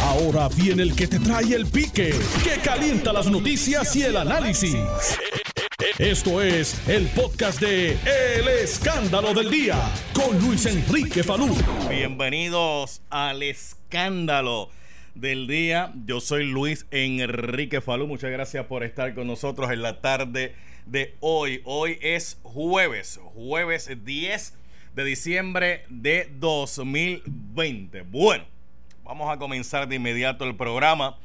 Ahora viene el que te trae el pique, que calienta las noticias y el análisis. Esto es el podcast de El Escándalo del Día con Luis Enrique Falú. Bienvenidos al Escándalo del Día. Yo soy Luis Enrique Falú. Muchas gracias por estar con nosotros en la tarde de hoy. Hoy es jueves, jueves 10 de diciembre de 2020. Bueno, vamos a comenzar de inmediato el programa.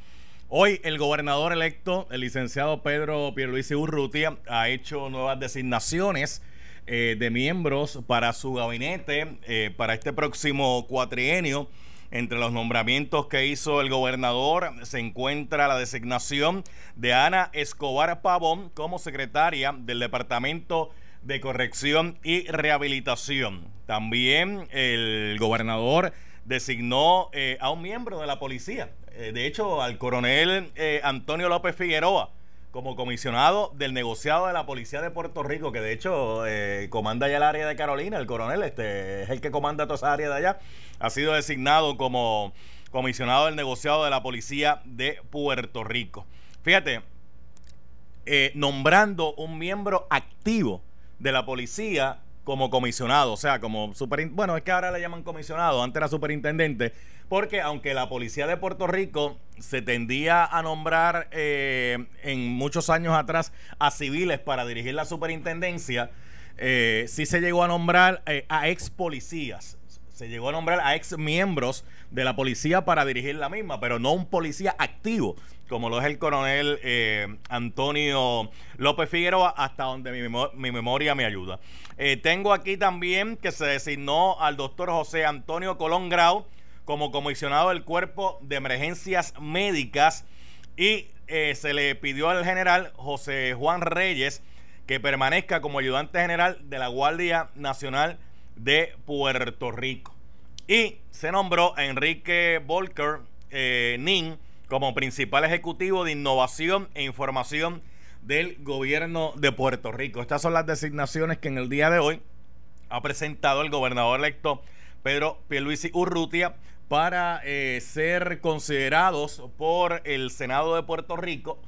Hoy el gobernador electo, el licenciado Pedro Pierluisi Urrutia, ha hecho nuevas designaciones eh, de miembros para su gabinete eh, para este próximo cuatrienio. Entre los nombramientos que hizo el gobernador se encuentra la designación de Ana Escobar Pavón como secretaria del Departamento de Corrección y Rehabilitación. También el gobernador designó eh, a un miembro de la policía, eh, de hecho al coronel eh, Antonio López Figueroa, como comisionado del negociado de la Policía de Puerto Rico, que de hecho comanda ya el área de Carolina, el coronel, este es el que comanda toda esa área de allá, ha sido designado como comisionado del negociado de la Policía de Puerto Rico. Fíjate, nombrando un miembro activo de la policía como comisionado, o sea, como super, bueno, es que ahora le llaman comisionado, antes era superintendente, porque aunque la policía de Puerto Rico se tendía a nombrar eh, en muchos años atrás a civiles para dirigir la superintendencia, eh, sí se llegó a nombrar eh, a ex policías, se llegó a nombrar a ex miembros de la policía para dirigir la misma, pero no un policía activo, como lo es el coronel eh, Antonio López Figueroa, hasta donde mi, memoria me ayuda. Eh, tengo aquí también que se designó al doctor José Antonio Colón Grau como comisionado del Cuerpo de Emergencias Médicas y eh, se le pidió al general José Juan Reyes que permanezca como ayudante general de la Guardia Nacional de Puerto Rico. Y se nombró a Enrique Volker eh, Nin como principal ejecutivo de innovación e información del gobierno de Puerto Rico. Estas son las designaciones que en el día de hoy ha presentado el gobernador electo Pedro Pierluisi Urrutia para eh, ser considerados por el Senado de Puerto Rico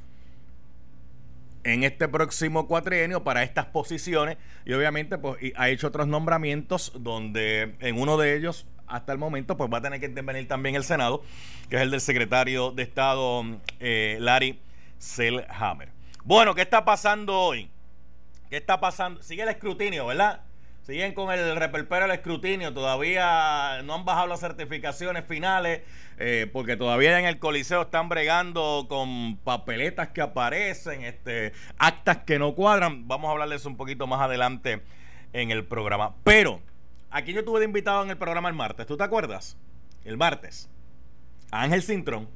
en este próximo cuatrienio para estas posiciones y obviamente pues, ha hecho otros nombramientos donde en uno de ellos hasta el momento pues va a tener que intervenir también el Senado que es el del secretario de Estado eh, Larry Selhammer. Bueno, ¿qué está pasando hoy? ¿Qué está pasando? Sigue el escrutinio, ¿verdad? Siguen con el reperpero del escrutinio, todavía no han bajado las certificaciones finales, eh, porque todavía en el Coliseo están bregando con papeletas que aparecen, este, actas que no cuadran. Vamos a hablarles un poquito más adelante en el programa. Pero, aquí yo tuve de invitado en el programa el martes, ¿tú te acuerdas? El martes. Ángel Cintrón,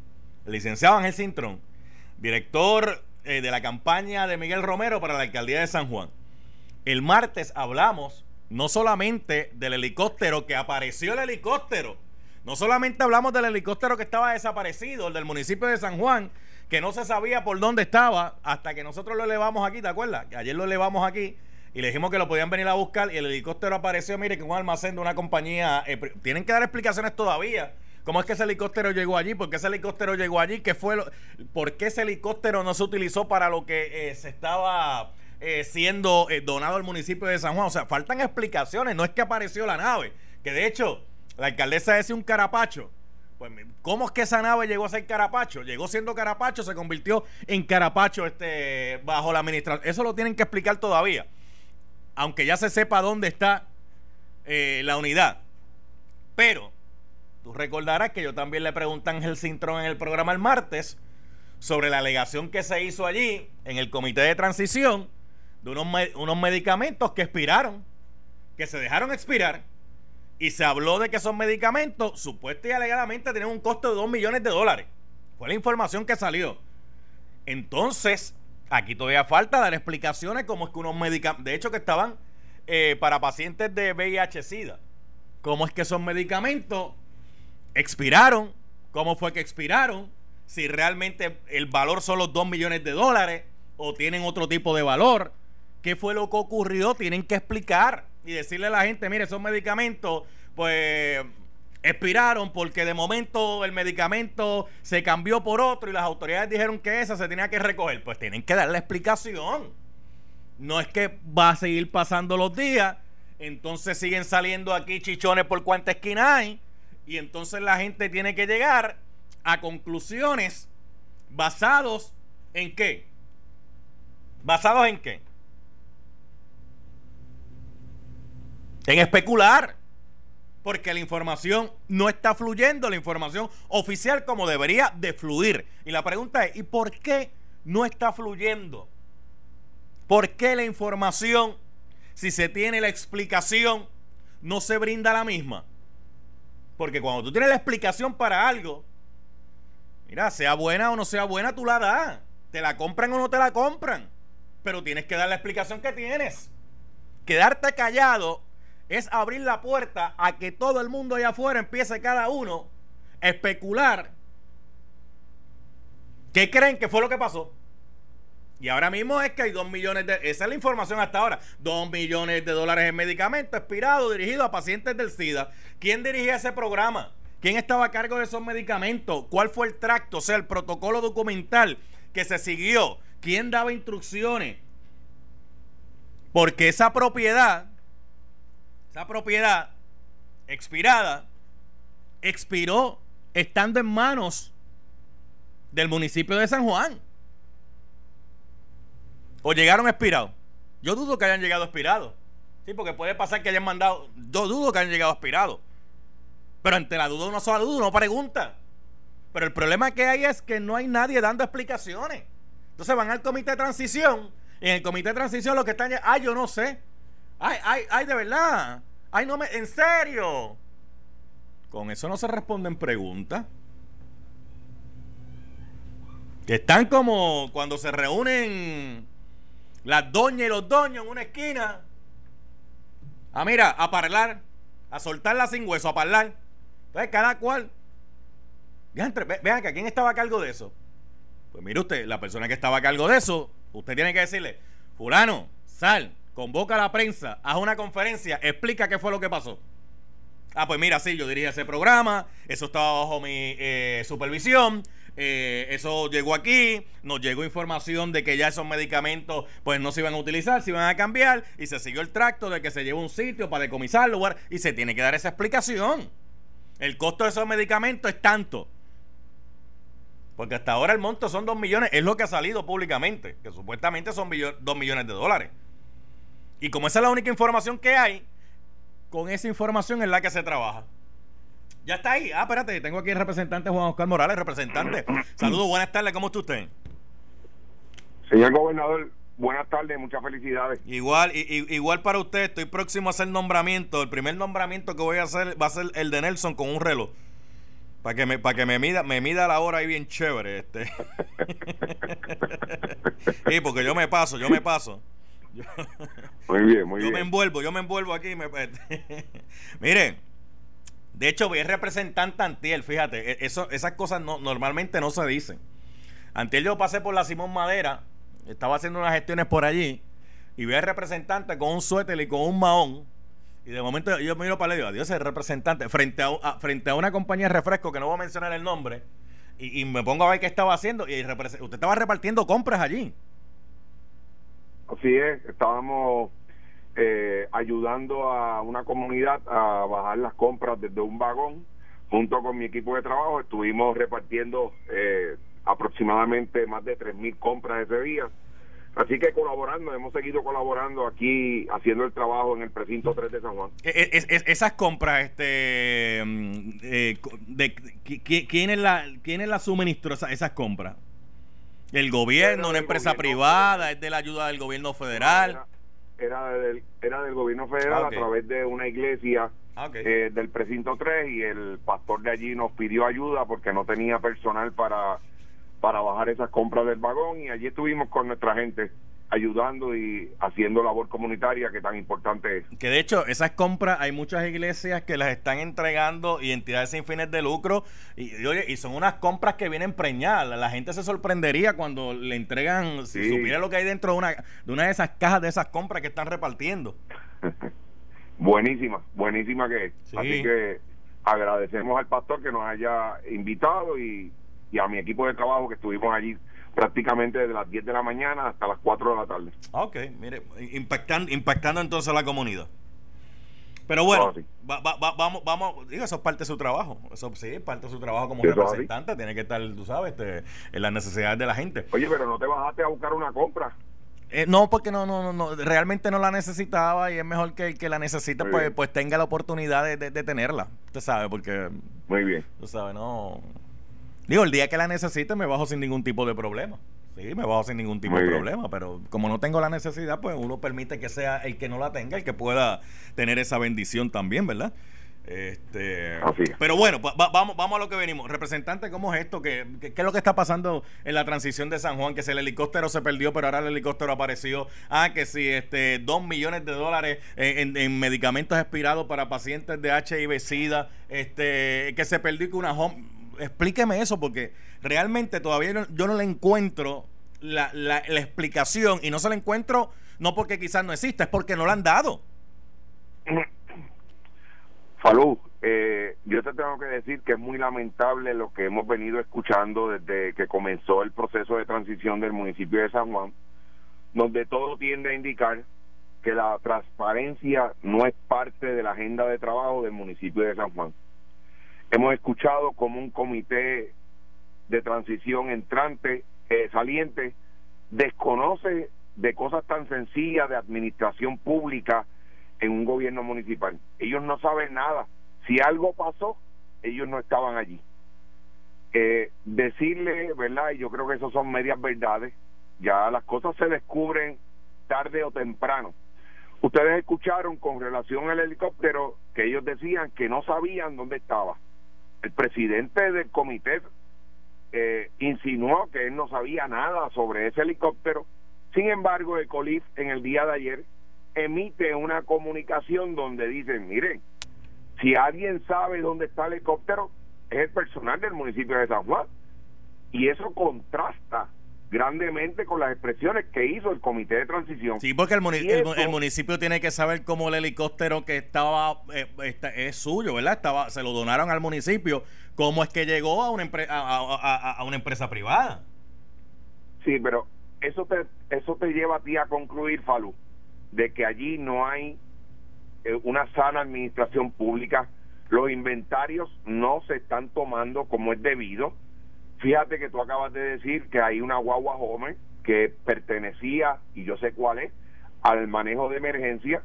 el licenciado Ángel Cintrón, director eh, de la campaña de Miguel Romero para la alcaldía de San Juan. El martes hablamos no solamente del helicóptero que apareció el helicóptero, no solamente hablamos del helicóptero que estaba desaparecido, el del municipio de San Juan, que no se sabía por dónde estaba hasta que nosotros lo elevamos aquí, ¿te acuerdas? Que ayer lo elevamos aquí y le dijimos que lo podían venir a buscar y el helicóptero apareció, mire, que un almacén de una compañía. Eh, tienen que dar explicaciones todavía. ¿Cómo es que ese helicóptero llegó allí? ¿Por qué ese helicóptero llegó allí? ¿Qué fue lo, ¿Por qué ese helicóptero no se utilizó para lo que eh, se estaba eh, siendo eh, donado al municipio de San Juan. O sea, faltan explicaciones. No es que apareció la nave. Que de hecho, la alcaldesa decía un carapacho. Pues, ¿cómo es que esa nave llegó a ser carapacho? Llegó siendo carapacho, se convirtió en carapacho este, bajo la administración. Eso lo tienen que explicar todavía. Aunque ya se sepa dónde está eh, la unidad. Pero, tú recordarás que yo también le pregunté a Ángel Cintrón en el programa el martes sobre la alegación que se hizo allí en el comité de transición de unos, unos medicamentos que expiraron, que se dejaron expirar, y se habló de que esos medicamentos, supuestamente y alegadamente, tenían un costo de 2 millones de dólares. Fue la información que salió. Entonces, aquí todavía falta dar explicaciones como es que unos medicamentos, de hecho que estaban eh, para pacientes de VIH-Sida, cómo es que esos medicamentos expiraron, cómo fue que expiraron, si realmente el valor son los 2 millones de dólares o tienen otro tipo de valor qué fue lo que ocurrió, tienen que explicar y decirle a la gente, mire, esos medicamentos, pues expiraron porque de momento el medicamento se cambió por otro y las autoridades dijeron que esa se tenía que recoger. Pues tienen que dar la explicación. No es que va a seguir pasando los días, entonces siguen saliendo aquí chichones por cuánta esquina hay, y entonces la gente tiene que llegar a conclusiones basados en qué? ¿Basados en qué? En especular porque la información no está fluyendo, la información oficial como debería de fluir. Y la pregunta es, ¿y por qué no está fluyendo? ¿Por qué la información, si se tiene la explicación, no se brinda la misma? Porque cuando tú tienes la explicación para algo, mira, sea buena o no sea buena, tú la das. Te la compran o no te la compran. Pero tienes que dar la explicación que tienes. Quedarte callado es abrir la puerta a que todo el mundo allá afuera empiece cada uno a especular qué creen que fue lo que pasó. Y ahora mismo es que hay dos millones de... Esa es la información hasta ahora. Dos millones de dólares en medicamentos expirados dirigidos a pacientes del SIDA. ¿Quién dirigía ese programa? ¿Quién estaba a cargo de esos medicamentos? ¿Cuál fue el tracto? O sea, el protocolo documental que se siguió. ¿Quién daba instrucciones? Porque esa propiedad esa propiedad expirada expiró estando en manos del municipio de San Juan. O llegaron expirados. Yo dudo que hayan llegado expirados. Sí, porque puede pasar que hayan mandado. Yo dudo que hayan llegado expirados. Pero ante la duda uno solo duda, uno pregunta. Pero el problema que hay es que no hay nadie dando explicaciones. Entonces van al comité de transición. Y en el comité de transición lo que están. Ah, yo no sé. Ay, ay, ay, de verdad. Ay, no me. ¿En serio? Con eso no se responden preguntas. Que están como cuando se reúnen las doñas y los doños en una esquina. Ah, mira, a parlar. A soltarla sin hueso, a parlar. Entonces, cada cual. Vean que ¿quién estaba a cargo de eso? Pues mire usted, la persona que estaba a cargo de eso, usted tiene que decirle, fulano, sal, convoca a la prensa, haz una conferencia, explica qué fue lo que pasó. Ah, pues mira, sí, yo dirigí ese programa, eso estaba bajo mi eh, supervisión, eh, eso llegó aquí, nos llegó información de que ya esos medicamentos pues no se iban a utilizar, se iban a cambiar y se siguió el tracto de que se llevó a un sitio para decomisarlo y se tiene que dar esa explicación. El costo de esos medicamentos es tanto. Porque hasta ahora el monto son 2 millones, es lo que ha salido públicamente, que supuestamente son 2 millones de dólares. Y como esa es la única información que hay, con esa información es la que se trabaja. Ya está ahí. Ah, espérate, tengo aquí el representante Juan Oscar Morales, representante. Saludos, buenas tardes, ¿cómo está usted? Señor gobernador, buenas tardes, muchas felicidades. Igual, igual para usted, estoy próximo a hacer nombramiento. El primer nombramiento que voy a hacer va a ser el de Nelson con un reloj. Para que me, para que me mida, me mida la hora ahí bien chévere, este. sí, porque yo me paso, yo me paso. Muy bien, muy yo bien. Yo me envuelvo, yo me envuelvo aquí. Me... Miren, de hecho, vi el representante Antiel, fíjate, e, eso, esas cosas no, normalmente no se dicen. Antiel yo pasé por la Simón Madera, estaba haciendo unas gestiones por allí, y vi al representante con un suéter y con un mahón. Y de momento yo miro para el digo, adiós, el representante, frente a, frente a una compañía de refresco que no voy a mencionar el nombre, y, y me pongo a ver qué estaba haciendo, y usted estaba repartiendo compras allí. Así es, estábamos eh, ayudando a una comunidad a bajar las compras desde un vagón. Junto con mi equipo de trabajo estuvimos repartiendo eh, aproximadamente más de 3.000 compras ese día. Así que colaborando, hemos seguido colaborando aquí, haciendo el trabajo en el precinto 3 de San Juan. esas compras, este, mm, eh, de, ¿quién, es la, ¿quién la suministró esas compras? ¿El gobierno, una empresa privada? ¿Es de la ayuda del gobierno federal? Era, del, era del gobierno federal a través de una iglesia ah, eh, del precinto 3 y el pastor de allí nos pidió ayuda porque no tenía personal para, para bajar esas compras del vagón y allí estuvimos con nuestra gente ayudando y haciendo labor comunitaria que tan importante es. Que de hecho, esas compras hay muchas iglesias que las están entregando y entidades sin fines de lucro y, oye, y son unas compras que vienen preñadas. La gente se sorprendería cuando le entregan, si supiera lo que hay dentro de una, de una de esas cajas de esas compras que están repartiendo. buenísima, buenísima que es. Así que agradecemos al pastor que nos haya invitado y, y a mi equipo de trabajo que estuvimos allí prácticamente desde las 10 de la mañana hasta las 4 de la tarde. Ok, mire, impactando, impactando entonces a la comunidad. Pero bueno, vamos, vamos, digo, eso es parte de su trabajo. Eso sí, es parte de su trabajo como representante. Tiene que estar, tú sabes, este, en las necesidades de la gente. Oye, pero no te bajaste a buscar una compra. Eh, no, porque no, no, no, realmente no la necesitaba y es mejor que el que la necesita, pues, pues tenga la oportunidad de, de, tenerla. Usted sabe, porque. Muy bien. Tú sabes, no. Digo, el día que la necesite me bajo sin ningún tipo de problema. Sí, me bajo sin ningún tipo de problema, pero como no tengo la necesidad, pues uno permite que sea el que no la tenga, el que pueda tener esa bendición también, ¿verdad? Este, pero bueno, vamos, vamos a lo que venimos. Representante, ¿cómo es esto? ¿Qué, ¿Qué, es lo que está pasando en la transición de San Juan? Que si el helicóptero se perdió, pero ahora el helicóptero apareció. Ah, que si este, dos millones de dólares en, medicamentos expirados para pacientes de HIV-Sida, este, que se perdió que una home explíqueme eso, porque realmente todavía yo no le encuentro la, la, explicación y no se la encuentro no porque quizás no exista, es porque no la han dado. Falú, eh, yo te tengo que decir que es muy lamentable lo que hemos venido escuchando desde que comenzó el proceso de transición del municipio de San Juan, donde todo tiende a indicar que la transparencia no es parte de la agenda de trabajo del municipio de San Juan. Hemos escuchado como un comité de transición entrante, eh, saliente, desconoce de cosas tan sencillas de administración pública en un gobierno municipal. Ellos no saben nada. Si algo pasó, ellos no estaban allí. Eh, decirle, ¿verdad? Y yo creo que eso son medias verdades. Ya las cosas se descubren tarde o temprano. Ustedes escucharon con relación al helicóptero que ellos decían que no sabían dónde estaba el presidente del comité eh, insinuó que él no sabía nada sobre ese helicóptero. Sin embargo, el COLIF en el día de ayer emite una comunicación donde dicen, miren, si alguien sabe dónde está el helicóptero, es el personal del municipio de San Juan. Y eso contrasta grandemente con las expresiones que hizo el comité de transición. Sí, porque el, municipio tiene que saber cómo el helicóptero que estaba eh, es suyo, ¿verdad? Estaba se lo donaron al municipio, cómo es que llegó a una a, una empresa privada. Sí, pero eso te eso te lleva a ti a concluir, Falú, de que allí no hay eh, una sana administración pública, los inventarios no se están tomando como es debido Fíjate que tú acabas de decir que hay una guagua joven que pertenecía, y yo sé cuál es, al manejo de emergencia,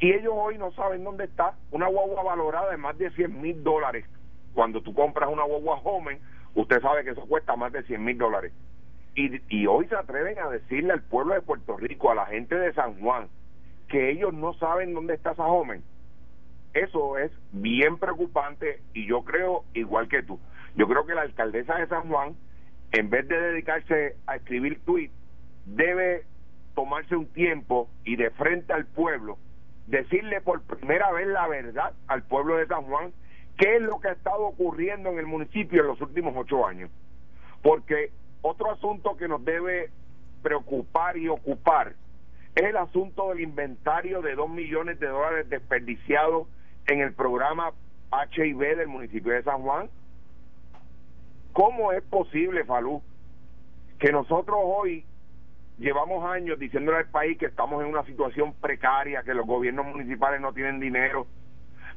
y ellos hoy no saben dónde está una guagua valorada en más de 100 mil dólares. Cuando tú compras una guagua joven, usted sabe que eso cuesta más de 100 mil dólares. Y hoy se atreven a decirle al pueblo de Puerto Rico, a la gente de San Juan, que ellos no saben dónde está esa joven. Eso es bien preocupante y yo creo igual que tú. Yo creo que la alcaldesa de San Juan, en vez de dedicarse a escribir tweets, debe tomarse un tiempo y de frente al pueblo, decirle por primera vez la verdad al pueblo de San Juan, qué es lo que ha estado ocurriendo en el municipio en los últimos ocho años. Porque otro asunto que nos debe preocupar y ocupar es el asunto del inventario de dos millones de dólares desperdiciados en el programa HIV del municipio de San Juan ¿Cómo es posible, Falú, que nosotros hoy llevamos años diciéndole al país que estamos en una situación precaria, que los gobiernos municipales no tienen dinero,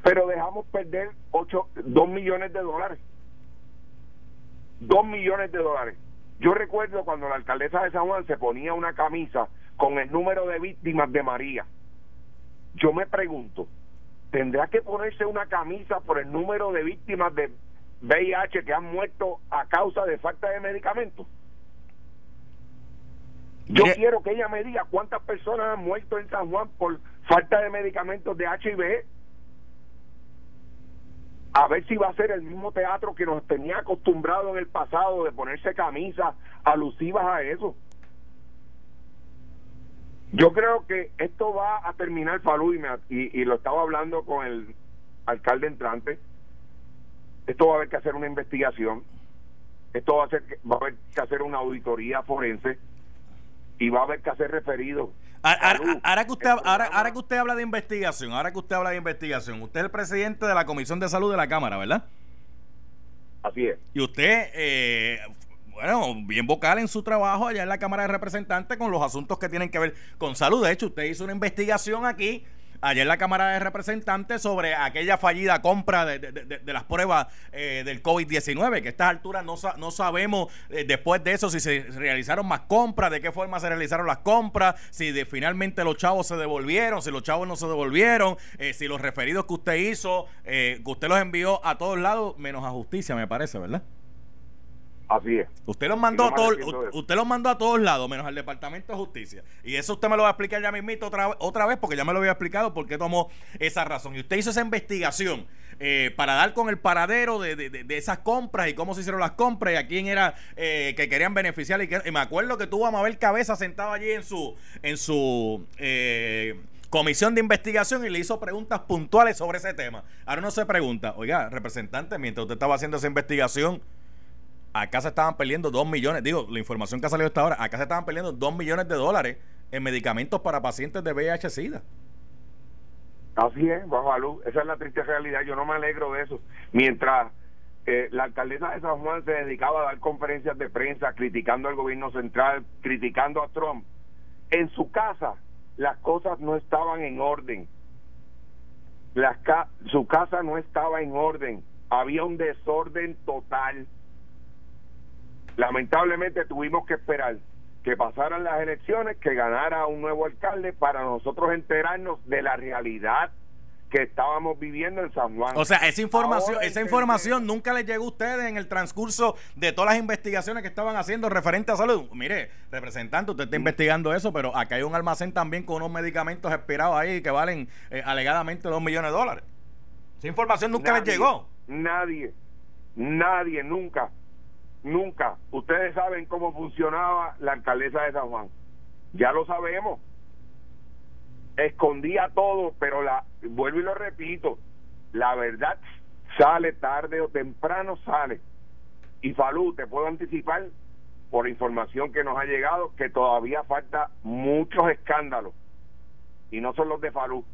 pero dejamos perder ocho, dos millones de dólares? Dos millones de dólares. Yo recuerdo cuando la alcaldesa de San Juan se ponía una camisa con el número de víctimas de María. Yo me pregunto, ¿tendrá que ponerse una camisa por el número de víctimas de VIH que han muerto a causa de falta de medicamentos. Yo quiero que ella me diga cuántas personas han muerto en San Juan por falta de medicamentos de HIV. A ver si va a ser el mismo teatro que nos tenía acostumbrado en el pasado de ponerse camisas alusivas a eso. Yo creo que esto va a terminar, Falú, y, y lo estaba hablando con el alcalde entrante esto va a haber que hacer una investigación, esto va a, ser, va a haber que hacer una auditoría forense y va a haber que hacer referido. Ahora, que usted, ahora, ahora que usted habla de investigación, ahora que usted habla de investigación, usted es el presidente de la Comisión de Salud de la Cámara, ¿verdad? Así es. Y usted, eh, bueno, bien vocal en su trabajo allá en la Cámara de Representantes con los asuntos que tienen que ver con salud. De hecho, usted hizo una investigación aquí ayer la Cámara de Representantes sobre aquella fallida compra de, las pruebas eh, del COVID-19, que a estas alturas no, no sabemos eh, después de eso si se realizaron más compras, de qué forma se realizaron las compras, si de, finalmente los chavos se devolvieron, si los chavos no se devolvieron, eh, si los referidos que usted hizo, que usted los envió a todos lados, menos a justicia, me parece, ¿verdad? Así es. Usted los mandó a todos, usted los mandó a todos lados, menos al Departamento de Justicia. Y eso usted me lo va a explicar ya mismito otra, otra vez, porque ya me lo había explicado por qué tomó esa razón. Y usted hizo esa investigación eh, para dar con el paradero de, de, esas compras y cómo se hicieron las compras y a quién era eh, que querían beneficiar. Y, que, me acuerdo que tuvo a Mabel Cabeza sentado allí en su, en su eh, comisión de investigación y le hizo preguntas puntuales sobre ese tema. Ahora no se pregunta, oiga, representante, mientras usted estaba haciendo esa investigación acá se estaban perdiendo 2 millones, digo, la información que ha salido hasta ahora, acá se estaban perdiendo 2 millones de dólares en medicamentos para pacientes de VIH-Sida. Así es, bajo luz. Esa es la triste realidad. Yo no me alegro de eso. Mientras eh, la alcaldesa de San Juan se dedicaba a dar conferencias de prensa criticando al gobierno central, criticando a Trump, en su casa las cosas no estaban en orden. su casa no estaba en orden. Había un desorden total Lamentablemente tuvimos que esperar que pasaran las elecciones, que ganara un nuevo alcalde para nosotros enterarnos de la realidad que estábamos viviendo en San Juan. O sea, esa información, esa información nunca les llegó a ustedes en el transcurso de todas las investigaciones que estaban haciendo referente a salud. Mire, representante, usted está mm. investigando eso, pero acá hay un almacén también con unos medicamentos expirados ahí que valen eh, alegadamente dos millones de dólares. Esa información nunca les llegó. Nadie, nadie, nunca Nunca. Ustedes saben cómo funcionaba la alcaldesa de San Juan. Ya lo sabemos. Escondía todo, pero la vuelvo y lo repito, la verdad sale tarde o temprano sale. Y Falú, te puedo anticipar por información que nos ha llegado que todavía falta muchos escándalos y no son los de Falú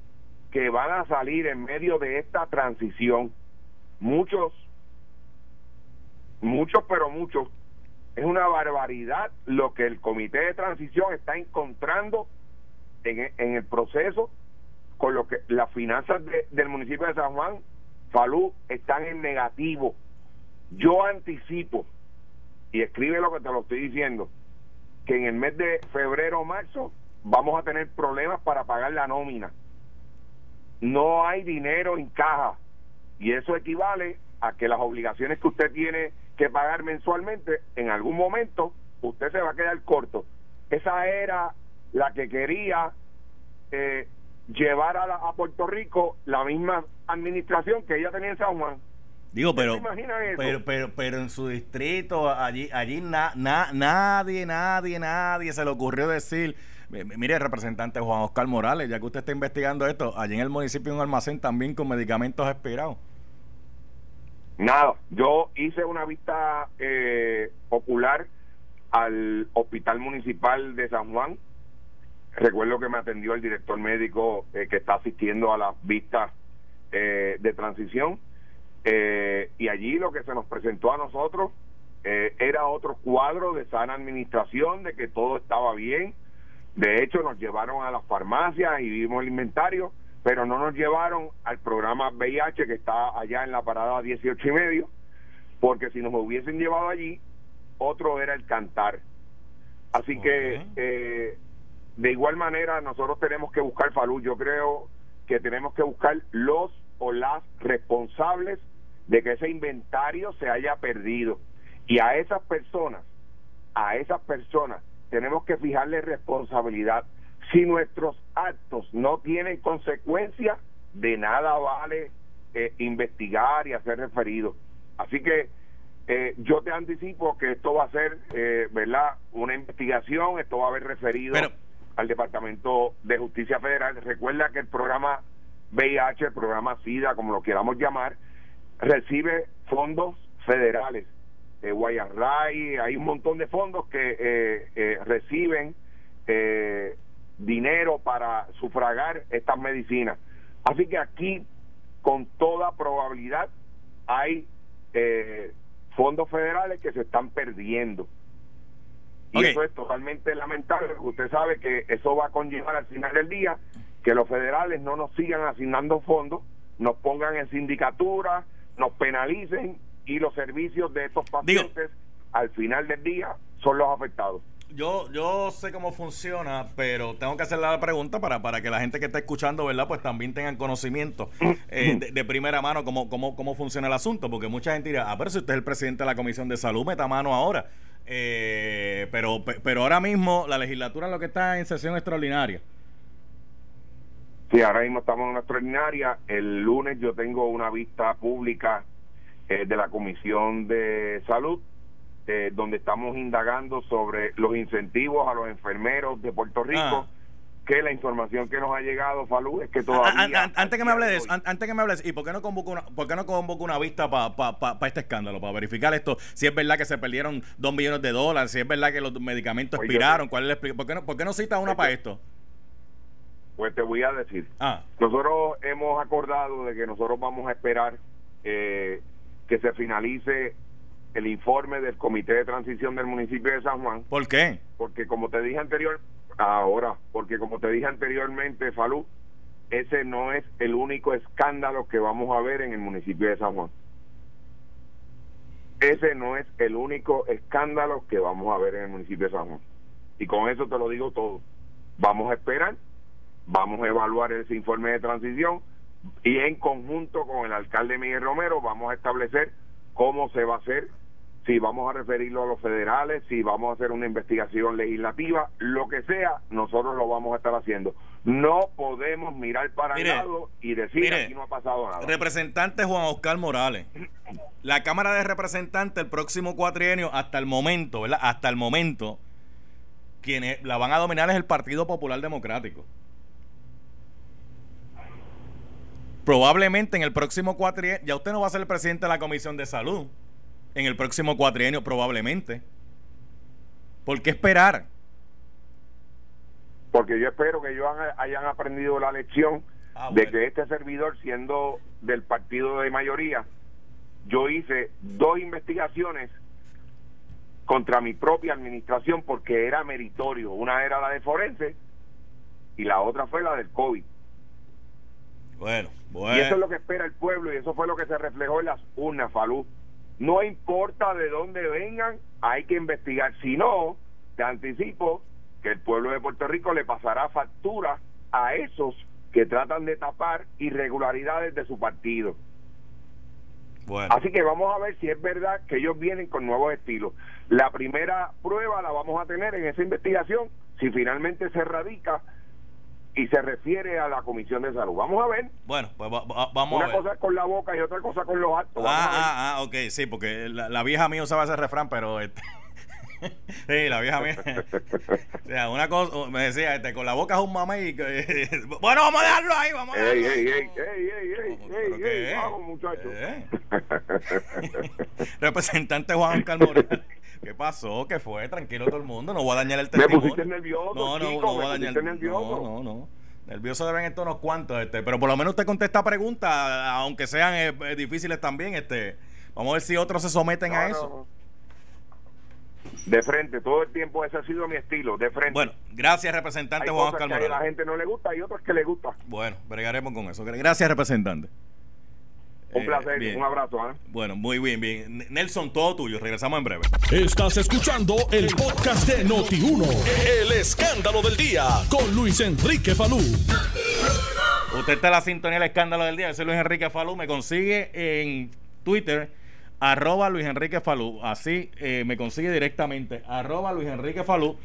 que van a salir en medio de esta transición. Muchos muchos, pero muchos. Es una barbaridad lo que el comité de transición está encontrando en, en el proceso con lo que las finanzas del municipio de San Juan, Falú, están en negativo. Yo anticipo, y escribe lo que te lo estoy diciendo, que en el mes de febrero o marzo vamos a tener problemas para pagar la nómina. No hay dinero en caja y eso equivale a que las obligaciones que usted tiene que pagar mensualmente, en algún momento usted se va a quedar corto. Esa era la que quería eh, llevar a, Puerto Rico la misma administración que ella tenía en San Juan. Digo, pero, pero, pero, pero en su distrito, allí, allí na, nadie, nadie, nadie se le ocurrió decir, mire, representante Juan Oscar Morales, ya que usted está investigando esto, allí en el municipio hay un almacén también con medicamentos expirados. Nada, yo hice una vista eh, popular al Hospital Municipal de San Juan. Recuerdo que me atendió el director médico eh, que está asistiendo a las vistas eh, de transición. y allí lo que se nos presentó a nosotros era otro cuadro de sana administración, de que todo estaba bien. De hecho, nos llevaron a las farmacias y vimos el inventario pero no nos llevaron al programa VIH que está allá en la parada 18 y medio, porque si nos hubiesen llevado allí, otro era el cantar. Así que, eh, de igual manera, nosotros tenemos que buscar, Falú, yo creo que tenemos que buscar los o las responsables de que ese inventario se haya perdido. Y a esas personas, a esas personas, tenemos que fijarle responsabilidad si nuestros actos no tienen consecuencia, de nada vale eh, investigar y hacer referido. Así que eh, yo te anticipo que esto va a ser, eh, ¿verdad?, una investigación, esto va a haber referido al Departamento de Justicia Federal. Recuerda que el programa VIH, el programa SIDA, como lo queramos llamar, recibe fondos federales. Eh, hay un montón de fondos que reciben dinero para sufragar estas medicinas. Así que aquí, con toda probabilidad, hay eh, fondos federales que se están perdiendo. Y eso es totalmente lamentable, porque usted sabe que eso va a conllevar al final del día que los federales no nos sigan asignando fondos, nos pongan en sindicatura, nos penalicen y los servicios de estos pacientes al final del día son los afectados. Yo, yo sé cómo funciona, pero tengo que hacerle la pregunta para, para que la gente que está escuchando, ¿verdad? Pues también tengan conocimiento eh, de, primera mano cómo, cómo, cómo funciona el asunto, porque mucha gente dirá, ah, pero si usted es el presidente de la Comisión de Salud, meta mano ahora. Eh, pero, pero ahora mismo la legislatura lo que está en sesión extraordinaria. Sí, ahora mismo estamos en una extraordinaria. El lunes yo tengo una vista pública eh, de la Comisión de Salud, eh, donde estamos indagando sobre los incentivos a los enfermeros de Puerto Rico. Ah. que la información que nos ha llegado, Falú, es que todavía... antes que me hable de eso, antes que me hables, ¿y por qué no convoco una, por qué no convoco una vista para este escándalo, para verificar esto, si es verdad que se perdieron dos millones de dólares, si es verdad que los medicamentos pues expiraron, cuál es el, ¿por, qué no, ¿por qué no cita una para esto? Pues te voy a decir. Ah. Nosotros hemos acordado de que nosotros vamos a esperar eh, que se finalice el informe del Comité de Transición del municipio de San Juan. ¿Por qué? Porque como te dije anterior, ahora, porque como te dije anteriormente, Falú, ese no es el único escándalo que vamos a ver en el municipio de San Juan. Ese no es el único escándalo que vamos a ver en el municipio de San Juan. Y con eso te lo digo todo. Vamos a esperar vamos a evaluar ese informe de transición y en conjunto con el alcalde Miguel Romero vamos a establecer cómo se va a hacer, si vamos a referirlo a los federales, si vamos a hacer una investigación legislativa, lo que sea, nosotros lo vamos a estar haciendo. No podemos mirar para el lado y decir que aquí no ha pasado nada. Representante Juan Oscar Morales, la Cámara de Representantes el próximo cuatrienio, hasta el momento, ¿verdad? Hasta el momento, quienes la van a dominar es el Partido Popular Democrático. Probablemente en el próximo cuatrienio, ya usted no va a ser el presidente de la Comisión de Salud. En el próximo cuatrienio, probablemente. ¿Por qué esperar? Porque yo espero que ellos hayan aprendido la lección ah, de que este servidor, siendo del partido de mayoría, yo hice dos investigaciones contra mi propia administración porque era meritorio. Una era la de forense y la otra fue la del COVID. Bueno, bueno. Y eso es lo que espera el pueblo y eso fue lo que se reflejó en las urnas, Falú. No importa de dónde vengan, hay que investigar. Si no, te anticipo que el pueblo de Puerto Rico le pasará factura a esos que tratan de tapar irregularidades de su partido. Bueno. Así que vamos a ver si es verdad que ellos vienen con nuevos estilos. La primera prueba la vamos a tener en esa investigación, si finalmente se radica y se refiere a la Comisión de Salud. Vamos a ver. Bueno, pues vamos a ver. Una cosa es con la boca y otra cosa con los actos. Ah, ah, ah, ok, sí, porque la, vieja mía usaba ese refrán, pero... Este, sí, la vieja mía. o sea, una cosa, me decía, este, con la boca es un mamá y... bueno, vamos a dejarlo ahí, vamos a dejarlo ey, ey, ey, ey, ey, ey, vamos, muchachos. ¿Eh? Representante Juan Carlos ¿Qué pasó? ¿Qué fue? Tranquilo todo el mundo. No voy a dañar el testimonio. Me pusiste nervioso. No, no, no voy a dañar. Nervioso. No, no, no. Nervioso deben estar unos cuantos, este, pero por lo menos usted contesta preguntas, aunque sean eh, eh, difíciles también, este. Vamos a ver si otros se someten a eso. De frente, todo el tiempo ese ha sido mi estilo, de frente. Bueno, gracias representante Juan Oscar Morales. A la gente no le gusta y otros que le gusta. Bueno, bregaremos con eso. Gracias representante. Un placer, un abrazo. ¿eh? Bueno, muy bien, bien. Nelson, todo tuyo. Regresamos en breve. Estás escuchando el podcast de Noti1. El escándalo del día con Luis Enrique Falú. Usted está en la sintonía del escándalo del día. Yo soy Luis Enrique Falú. Me consigue en Twitter, arroba Luis Enrique Falú. Así eh, me consigue directamente, arroba Luis Enrique Falú.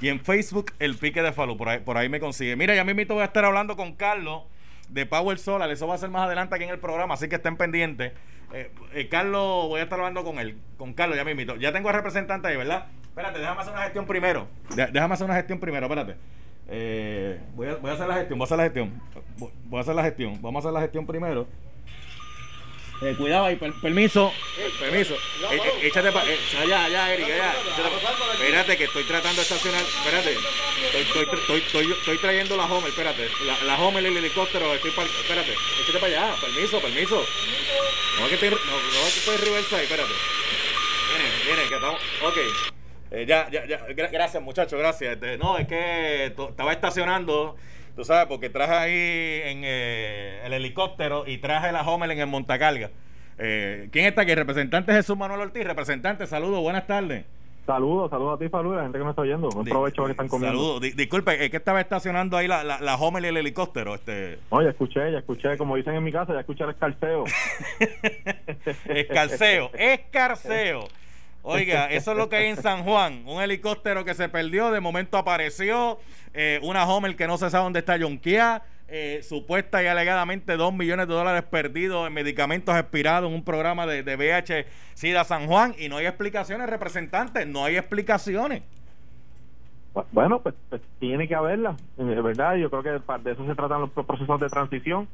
Y en Facebook, el pique de Falú. Por ahí, por ahí me consigue. Mira, ya mismo voy a estar hablando con Carlos de Power Solar. Eso va a ser más adelante aquí en el programa, así que estén pendientes. Eh, eh, Carlos, voy a estar hablando con él. Con Carlos, ya me invito. Ya tengo al representante ahí, ¿verdad? Espérate, déjame hacer una gestión primero. déjame hacer una gestión primero, espérate. Eh, voy, a, voy, a, hacer la gestión, voy a hacer la gestión. Voy, a hacer la gestión. Vamos a hacer la gestión primero. Eh, cuidado ahí, permiso. permiso. Eh, eh, échate para. allá, allá, Eric, allá. Espérate, que estoy tratando de estacionar. Espérate. Estoy, estoy, estoy, estoy, trayendo la Homer, espérate. La, la Homer, el helicóptero. Estoy espérate. Échate para allá. Permiso, permiso. No, que estoy, no, no, que estoy reversa ahí, espérate. Viene, viene, que estamos. Ok. ya, ya, ya. Gracias, muchachos, gracias. Este, no, es que estaba estacionando Tú sabes, porque traje ahí en eh, el helicóptero y traje la Homer en el montacarga. Eh, ¿Quién está aquí? Representante Jesús Manuel Ortiz. Representante, saludos, buenas tardes. Saludos, saludos a ti, saludos a la gente que me está oyendo. Un provecho que están comiendo. Saludos. disculpe, es que estaba estacionando ahí la, la, la Homer y el helicóptero. Este... Oye, escuché, ya escuché, como dicen en mi casa, ya escuché el escarceo. escarceo, escarceo. Oiga, eso es lo que hay en San Juan. Un helicóptero que se perdió, de momento apareció. Eh, una Homer que no se sabe dónde está Yonquia. Eh, supuesta y alegadamente dos millones de dólares perdidos en medicamentos expirados en un programa de, de VH SIDA San Juan. Y no hay explicaciones, representantes. No hay explicaciones. Bueno, pues, pues tiene que haberla, de verdad. Yo creo que de eso se tratan los procesos de transición.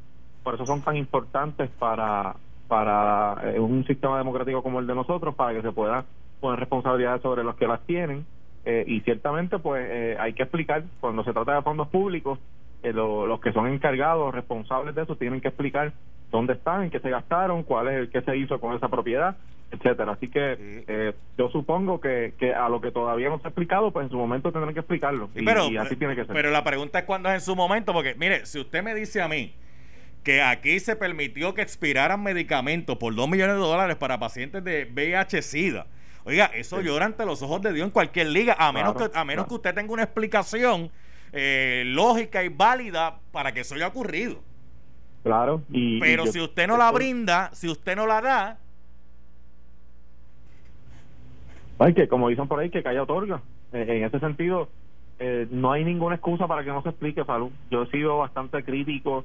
Por eso son tan importantes para, para eh, un sistema democrático como el de nosotros, para que se pueda poner responsabilidades sobre los que las tienen. Eh, y ciertamente, pues eh, hay que explicar, cuando se trata de fondos públicos, los que son encargados, responsables de eso, tienen que explicar dónde están, en qué se gastaron, cuál es el que se hizo con esa propiedad, etcétera. Así que yo supongo que, que a lo que todavía no se ha explicado, pues en su momento tendrán que explicarlo. y, pero, así tiene que ser. Pero la pregunta es cuándo es en su momento, porque mire, si usted me dice a mí que aquí se permitió que expiraran medicamentos por 2 millones de dólares para pacientes de VIH-Sida. Oiga, eso llora ante los ojos de Dios en cualquier liga, a menos, que, a menos que usted tenga una explicación eh, lógica y válida para que eso haya ocurrido. Claro. Y, Pero si usted no la brinda, si usted no la da... Ay, que como dicen por ahí, que calla otorga. Eh, en ese sentido, eh, no hay ninguna excusa para que no se explique, Salud. Yo he sido bastante crítico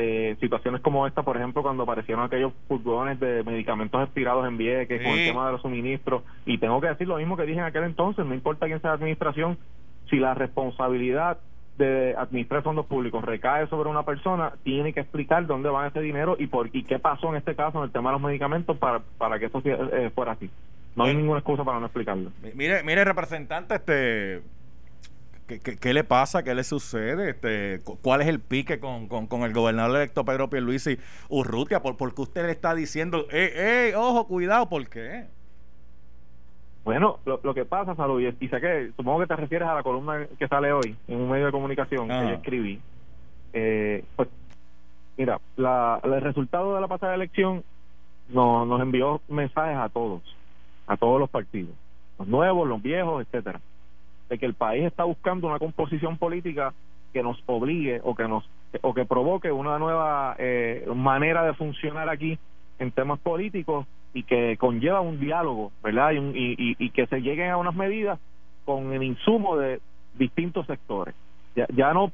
eh, situaciones como esta, por ejemplo, cuando aparecieron aquellos furgones de medicamentos expirados en Vieques con el tema de los suministros. Y tengo que decir lo mismo que dije en aquel entonces, no importa quién sea la administración, si la responsabilidad de administrar fondos públicos recae sobre una persona, tiene que explicar dónde va ese dinero y por y qué pasó en este caso en el tema de los medicamentos para, para que eso eh, fuera así. No hay ninguna excusa para no explicarlo. Mire, mire representante, este ¿Qué, le pasa? ¿Qué le sucede? Este, ¿Cuál es el pique con, con, el gobernador electo Pedro Pierluisi Urrutia? ¿Por, ¿Por qué usted le está diciendo, eh, eh, ojo, cuidado, ¿por qué? Bueno, lo, lo que pasa, Salud, y, sé que supongo que te refieres a la columna que sale hoy en un medio de comunicación que yo escribí. Eh, pues, mira, la, el resultado de la pasada elección nos, nos envió mensajes a todos, a todos los partidos, los nuevos, los viejos, etcétera de que el país está buscando una composición política que nos obligue o que nos o que provoque una nueva eh, manera de funcionar aquí en temas políticos y que conlleva un diálogo, ¿verdad? Y, y, que se lleguen a unas medidas con el insumo de distintos sectores. Ya, ya no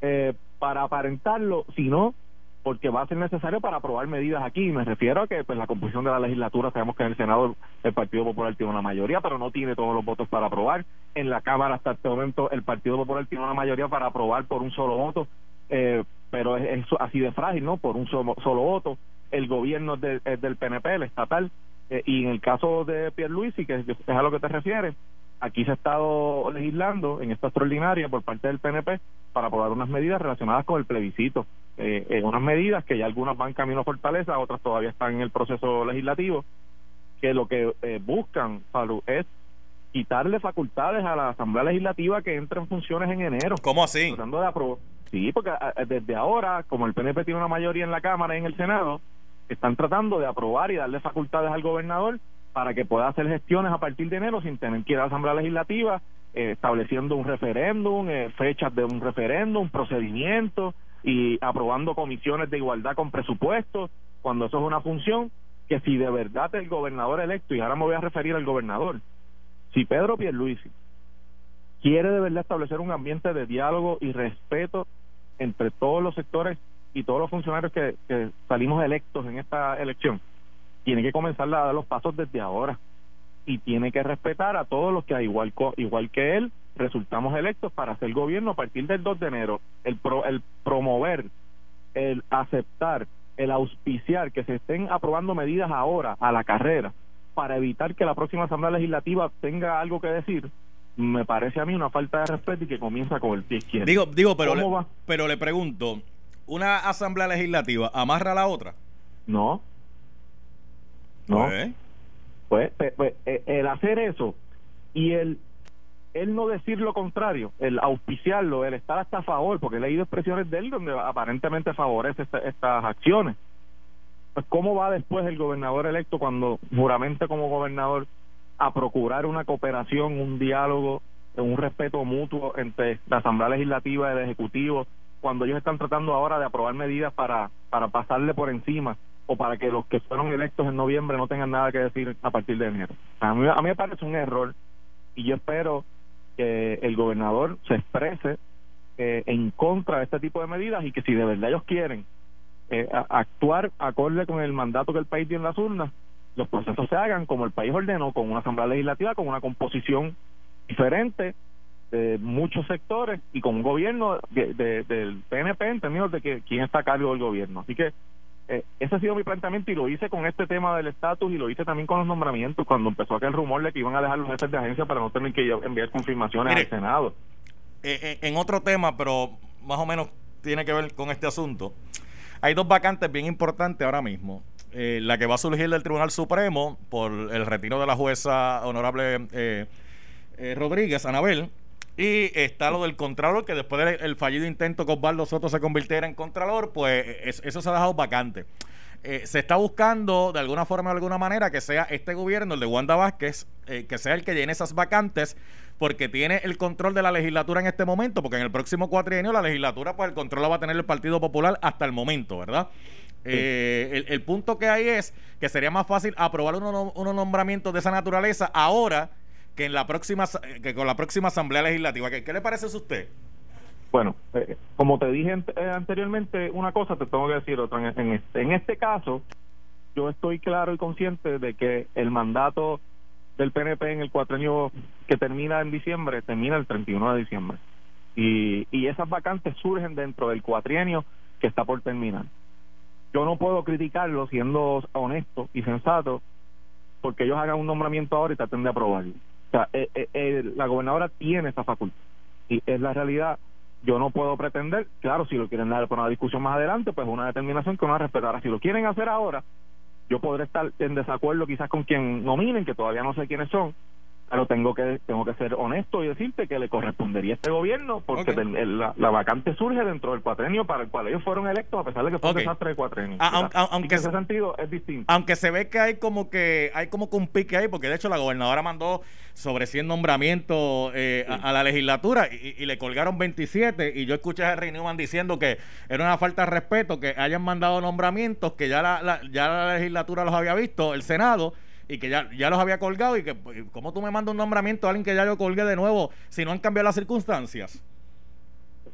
eh, para aparentarlo, sino porque va a ser necesario para aprobar medidas aquí. Me refiero a que pues la composición de la legislatura, sabemos que en el Senado el Partido Popular tiene una mayoría, pero no tiene todos los votos para aprobar. En la Cámara hasta este momento el Partido Popular tiene una mayoría para aprobar por un solo voto, eh, pero es, así de frágil, ¿no? Por un solo, voto. El gobierno es, del PNP, el estatal, eh, y en el caso de Pierluisi, que es a lo que te refieres, aquí se ha estado legislando en esta extraordinaria por parte del PNP para aprobar unas medidas relacionadas con el plebiscito. Eh, unas medidas que ya algunas van camino a fortaleza, otras todavía están en el proceso legislativo, que lo que eh, buscan, Salud, es quitarle facultades a la Asamblea Legislativa que entre en funciones en enero. ¿Cómo así? Tratando de Sí, porque desde ahora, como el PNP tiene una mayoría en la Cámara y en el Senado, están tratando de aprobar y darle facultades al gobernador para que pueda hacer gestiones a partir de enero sin tener que ir a la Asamblea Legislativa, eh, estableciendo un referéndum, eh, fechas de un referéndum, procedimientos y aprobando comisiones de igualdad con presupuestos, cuando eso es una función que si de verdad el gobernador electo, y ahora me voy a referir al gobernador, si Pedro Pierluisi quiere de verdad establecer un ambiente de diálogo y respeto entre todos los sectores y todos los funcionarios que salimos electos en esta elección, tiene que comenzar a dar los pasos desde ahora y tiene que respetar a todos los que igual igual que él resultamos electos para hacer gobierno a partir del 2 de enero el el promover el aceptar el auspiciar que se estén aprobando medidas ahora a la carrera para evitar que la próxima Asamblea Legislativa tenga algo que decir, me parece a mí una falta de respeto y que comienza con el pie izquierdo. Digo, digo pero, le, pero le pregunto, ¿una Asamblea Legislativa amarra a la otra? No. No. Pues, pues, pues eh, el hacer eso y el él no decir lo contrario, el auspiciarlo, el estar hasta a favor, porque he leído expresiones de él donde aparentemente favorece estas acciones. Pues cómo va después el gobernador electo cuando juramente como gobernador a procurar una cooperación, un diálogo, un respeto mutuo entre la Asamblea Legislativa y el Ejecutivo, cuando ellos están tratando ahora de aprobar medidas para, para pasarle por encima o para que los que fueron electos en noviembre no tengan nada que decir a partir de enero. A a mí me parece un error y yo espero que el gobernador se exprese eh, en contra de este tipo de medidas y que si de verdad ellos quieren eh, actuar acorde con el mandato que el país tiene en las urnas, los procesos se hagan como el país ordenó, con una asamblea legislativa, con una composición diferente de muchos sectores y con un gobierno del PNP en términos de que quién está a cargo del gobierno. Así que eh, ese ha sido mi planteamiento y lo hice con este tema del estatus y lo hice también con los nombramientos cuando empezó aquel rumor de que iban a dejar los jefes de agencia para no tener que enviar confirmaciones al Senado. Eh, eh, en otro tema, pero más o menos tiene que ver con este asunto, hay dos vacantes bien importantes ahora mismo. la que va a surgir del Tribunal Supremo por el retiro de la jueza honorable Rodríguez, Anabel, y está lo del Contralor, que después del fallido intento que Osvaldo Soto se convirtiera en Contralor, pues eso se ha dejado vacante. Eh, se está buscando de alguna forma o de alguna manera que sea este gobierno, el de Wanda Vázquez, eh, que sea el que llene esas vacantes, porque tiene el control de la legislatura en este momento, porque en el próximo cuatrienio la legislatura, pues el control la va a tener el Partido Popular hasta el momento, ¿verdad? Eh, el, punto que hay es que sería más fácil aprobar unos nombramientos de esa naturaleza ahora que en la próxima que con la próxima asamblea legislativa. ¿Qué, le parece a usted? Bueno, eh, como te dije eh, anteriormente, una cosa te tengo que decir otra. En, este, en este caso, yo estoy claro y consciente de que el mandato del PNP en el cuatrenio que termina en diciembre termina el 31 de diciembre. Y, y esas vacantes surgen dentro del cuatrienio que está por terminar. Yo no puedo criticarlo siendo honesto y sensato porque ellos hagan un nombramiento ahora y traten de aprobarlo. O sea, eh, eh, eh, la gobernadora tiene esa facultad y es la realidad. Yo no puedo pretender, claro, si lo quieren dar para una discusión más adelante, pues una determinación que uno respetará. Si lo quieren hacer ahora, yo podré estar en desacuerdo quizás con quien nominen, que todavía no sé quiénes son, pero tengo que tengo que ser honesto y decirte que le correspondería a este gobierno porque la, vacante surge dentro del cuatrenio para el cual ellos fueron electos a pesar de que fue un desastre de cuatrenio aunque en ese sentido es distinto. aunque se ve que hay como que hay como que un pique ahí porque de hecho la gobernadora mandó sobre 100 nombramientos eh, a, la legislatura y, le colgaron 27 y yo escuché a Rey Newman diciendo que era una falta de respeto que hayan mandado nombramientos que ya la, ya la legislatura los había visto el senado y que ya, ya los había colgado y que, pues, ¿cómo tú me mandas un nombramiento a alguien que ya yo colgué de nuevo si no han cambiado las circunstancias?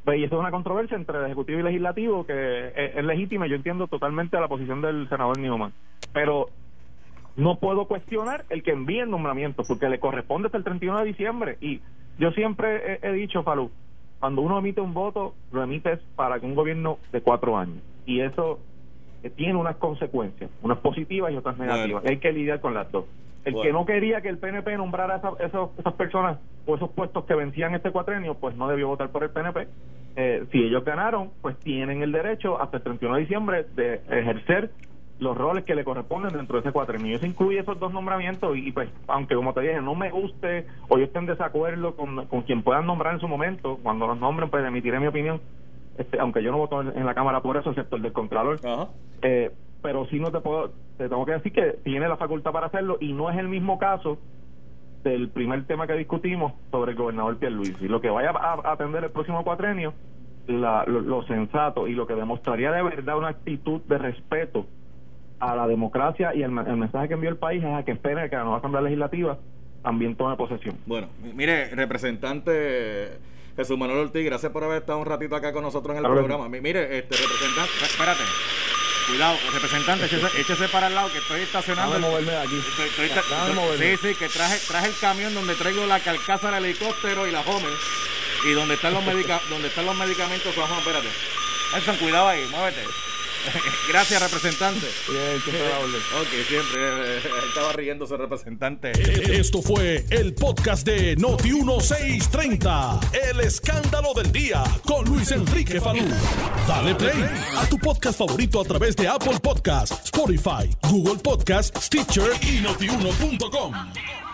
Pues, y eso es una controversia entre el Ejecutivo y el Legislativo que es, legítima. Yo entiendo totalmente la posición del senador Newman. Pero no puedo cuestionar el que envíe el nombramiento porque le corresponde hasta el 31 de diciembre. Y yo siempre he, he dicho, Falú, cuando uno emite un voto, lo emites para un gobierno de cuatro años. Y eso tiene unas consecuencias, unas positivas y otras negativas. Hay que lidiar con las dos. El que no quería que el PNP nombrara a esas, personas o esos puestos que vencían este cuatrenio, pues no debió votar por el PNP. Eh, si ellos ganaron, pues tienen el derecho hasta el 31 de diciembre de ejercer los roles que le corresponden dentro de ese cuatrenio. Y eso incluye esos dos nombramientos y, pues, aunque como te dije, no me guste o yo esté en desacuerdo con, con quien puedan nombrar en su momento, cuando los nombren, pues emitiré mi opinión este, aunque yo no voto en, la Cámara por eso, excepto el del Contralor. Eh, pero sí no te puedo, te tengo que decir que tiene la facultad para hacerlo y no es el mismo caso del primer tema que discutimos sobre el gobernador Pierluisi. Lo que vaya a, atender el próximo cuatrenio, lo, sensato y lo que demostraría de verdad una actitud de respeto a la democracia y el, mensaje que envió el país es a que espere que la nueva Asamblea Legislativa también tome posesión. Bueno, mire, representante Jesús Manuel Ortiz, gracias por haber estado un ratito acá con nosotros en el programa. Mire, este representante, espérate. Cuidado, representante, échese, para el lado que estoy estacionando. Déjame moverme de aquí. sí, sí, que traje, traje el camión donde traigo la carcasa del helicóptero y la Homer. Y donde están los, medica donde están los medicamentos, vamos, espérate. Edson, cuidado ahí, muévete. Gracias, representante. Bien, siempre la orden. Ok, siempre. eh, Estaba riendo su representante. Esto fue el podcast de Noti 1630. El escándalo del día con Luis Enrique Falú. Dale play a tu podcast favorito a través de Apple Podcasts, Spotify, Google Podcasts, Stitcher y notiuno.com.